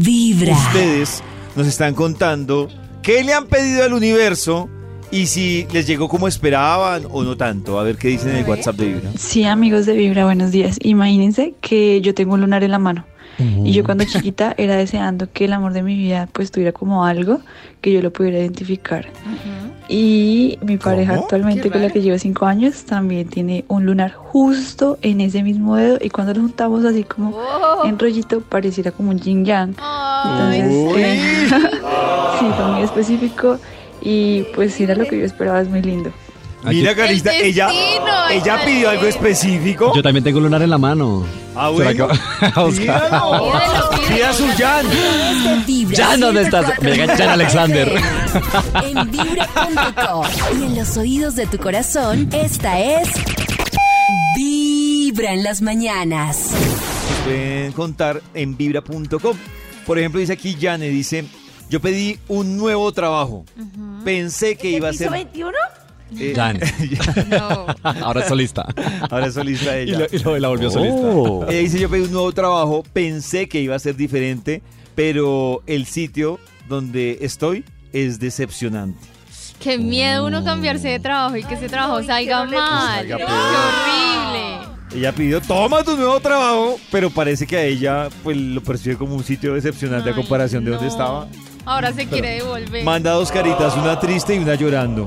Vibra. Ustedes nos están contando qué le han pedido al universo y si les llegó como esperaban o no tanto. A ver qué dicen en el WhatsApp de Vibra. Sí, amigos de Vibra, buenos días. Imagínense que yo tengo un lunar en la mano. Y yo cuando chiquita era deseando que el amor de mi vida pues tuviera como algo que yo lo pudiera identificar. Y mi pareja ¿Cómo? actualmente con la que llevo cinco años también tiene un lunar justo en ese mismo dedo y cuando lo juntamos así como en rollito pareciera como un yin yang. Entonces, eh, sí, fue muy específico y pues era lo que yo esperaba, es muy lindo. Mira, Carista, El ella, destino, ella el pidió algo específico. Yo también tengo lunar en la mano. Ah, ¿Será bueno. que- a buscar? Pídalo. Pídelo, pídelo. Pida su Jan. Jan, ¿dónde estás? 104.9 Me digan Jan Alexander. En vibra.com. Y en los oídos de tu corazón, esta es. Vibra en las mañanas. pueden contar en vibra.com. Por ejemplo, dice aquí Jane, dice, yo pedí un nuevo trabajo. Pensé que iba a ser... 21? Eh, Jan. No. Ahora es solista. Ahora es solista Y, ella. lo- y lo- la volvió solista. Ella dice, yo pedí un nuevo trabajo, pensé que iba a ser diferente, pero el sitio donde estoy es decepcionante. Qué miedo uno cambiarse de trabajo y que ese trabajo salga mal. salga Qué horrible. Ella pidió, toma tu nuevo trabajo, pero parece que a ella pues lo percibe como un sitio decepcionante a Ay, comparación de donde no. estaba. Ahora se quiere devolver. Manda dos caritas, una triste y una llorando.